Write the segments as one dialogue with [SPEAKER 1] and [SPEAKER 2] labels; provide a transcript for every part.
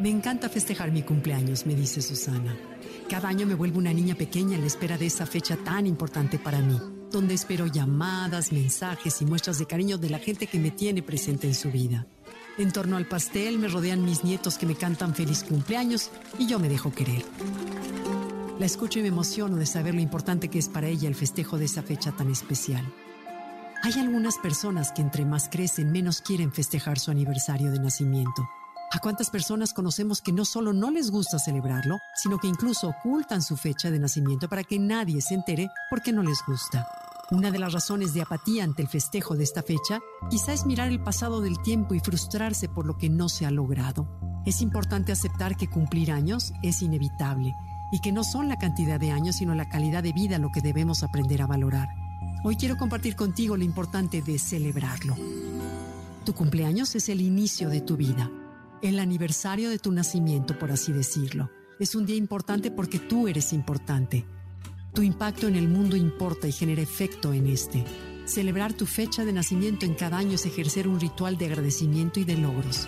[SPEAKER 1] Me encanta festejar mi cumpleaños, me dice Susana. Cada año me vuelvo una niña pequeña en la espera de esa fecha tan importante para mí, donde espero llamadas, mensajes y muestras de cariño de la gente que me tiene presente en su vida. En torno al pastel me rodean mis nietos que me cantan feliz cumpleaños y yo me dejo querer. La escucho y me emociono de saber lo importante que es para ella el festejo de esa fecha tan especial. Hay algunas personas que entre más crecen menos quieren festejar su aniversario de nacimiento. ¿A cuántas personas conocemos que no solo no les gusta celebrarlo, sino que incluso ocultan su fecha de nacimiento para que nadie se entere porque no les gusta? Una de las razones de apatía ante el festejo de esta fecha quizá es mirar el pasado del tiempo y frustrarse por lo que no se ha logrado. Es importante aceptar que cumplir años es inevitable y que no son la cantidad de años sino la calidad de vida lo que debemos aprender a valorar. Hoy quiero compartir contigo lo importante de celebrarlo. Tu cumpleaños es el inicio de tu vida el aniversario de tu nacimiento, por así decirlo. Es un día importante porque tú eres importante. Tu impacto en el mundo importa y genera efecto en este. Celebrar tu fecha de nacimiento en cada año es ejercer un ritual de agradecimiento y de logros.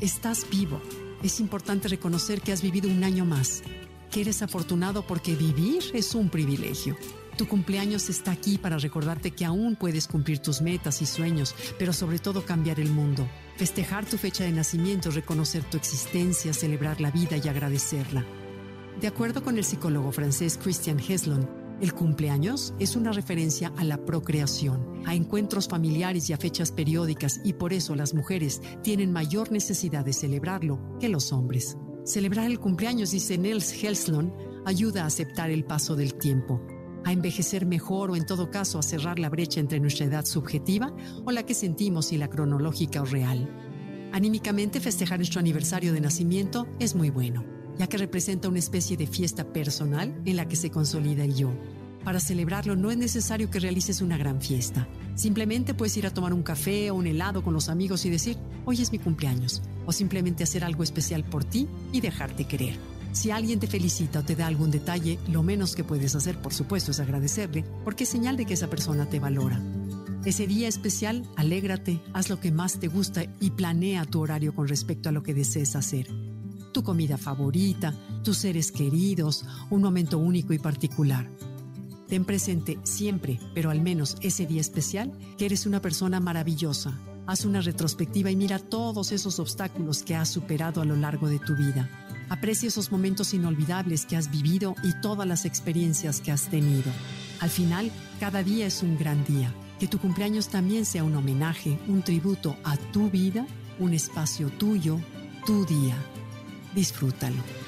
[SPEAKER 1] Estás vivo. Es importante reconocer que has vivido un año más, que eres afortunado porque vivir es un privilegio. Tu cumpleaños está aquí para recordarte que aún puedes cumplir tus metas y sueños, pero sobre todo cambiar el mundo. Festejar tu fecha de nacimiento, reconocer tu existencia, celebrar la vida y agradecerla. De acuerdo con el psicólogo francés Christian Heslon, el cumpleaños es una referencia a la procreación, a encuentros familiares y a fechas periódicas y por eso las mujeres tienen mayor necesidad de celebrarlo que los hombres. Celebrar el cumpleaños, dice Nels Heslon, ayuda a aceptar el paso del tiempo, a envejecer mejor o en todo caso a cerrar la brecha entre nuestra edad subjetiva o la que sentimos y la cronológica o real. Anímicamente festejar nuestro aniversario de nacimiento es muy bueno, ya que representa una especie de fiesta personal en la que se consolida el yo. Para celebrarlo no es necesario que realices una gran fiesta. Simplemente puedes ir a tomar un café o un helado con los amigos y decir, hoy es mi cumpleaños, o simplemente hacer algo especial por ti y dejarte querer. Si alguien te felicita o te da algún detalle, lo menos que puedes hacer, por supuesto, es agradecerle, porque es señal de que esa persona te valora. Ese día especial, alégrate, haz lo que más te gusta y planea tu horario con respecto a lo que desees hacer. Tu comida favorita, tus seres queridos, un momento único y particular. Ten presente siempre, pero al menos ese día especial, que eres una persona maravillosa. Haz una retrospectiva y mira todos esos obstáculos que has superado a lo largo de tu vida. Aprecia esos momentos inolvidables que has vivido y todas las experiencias que has tenido. Al final, cada día es un gran día. Que tu cumpleaños también sea un homenaje, un tributo a tu vida, un espacio tuyo, tu día. Disfrútalo.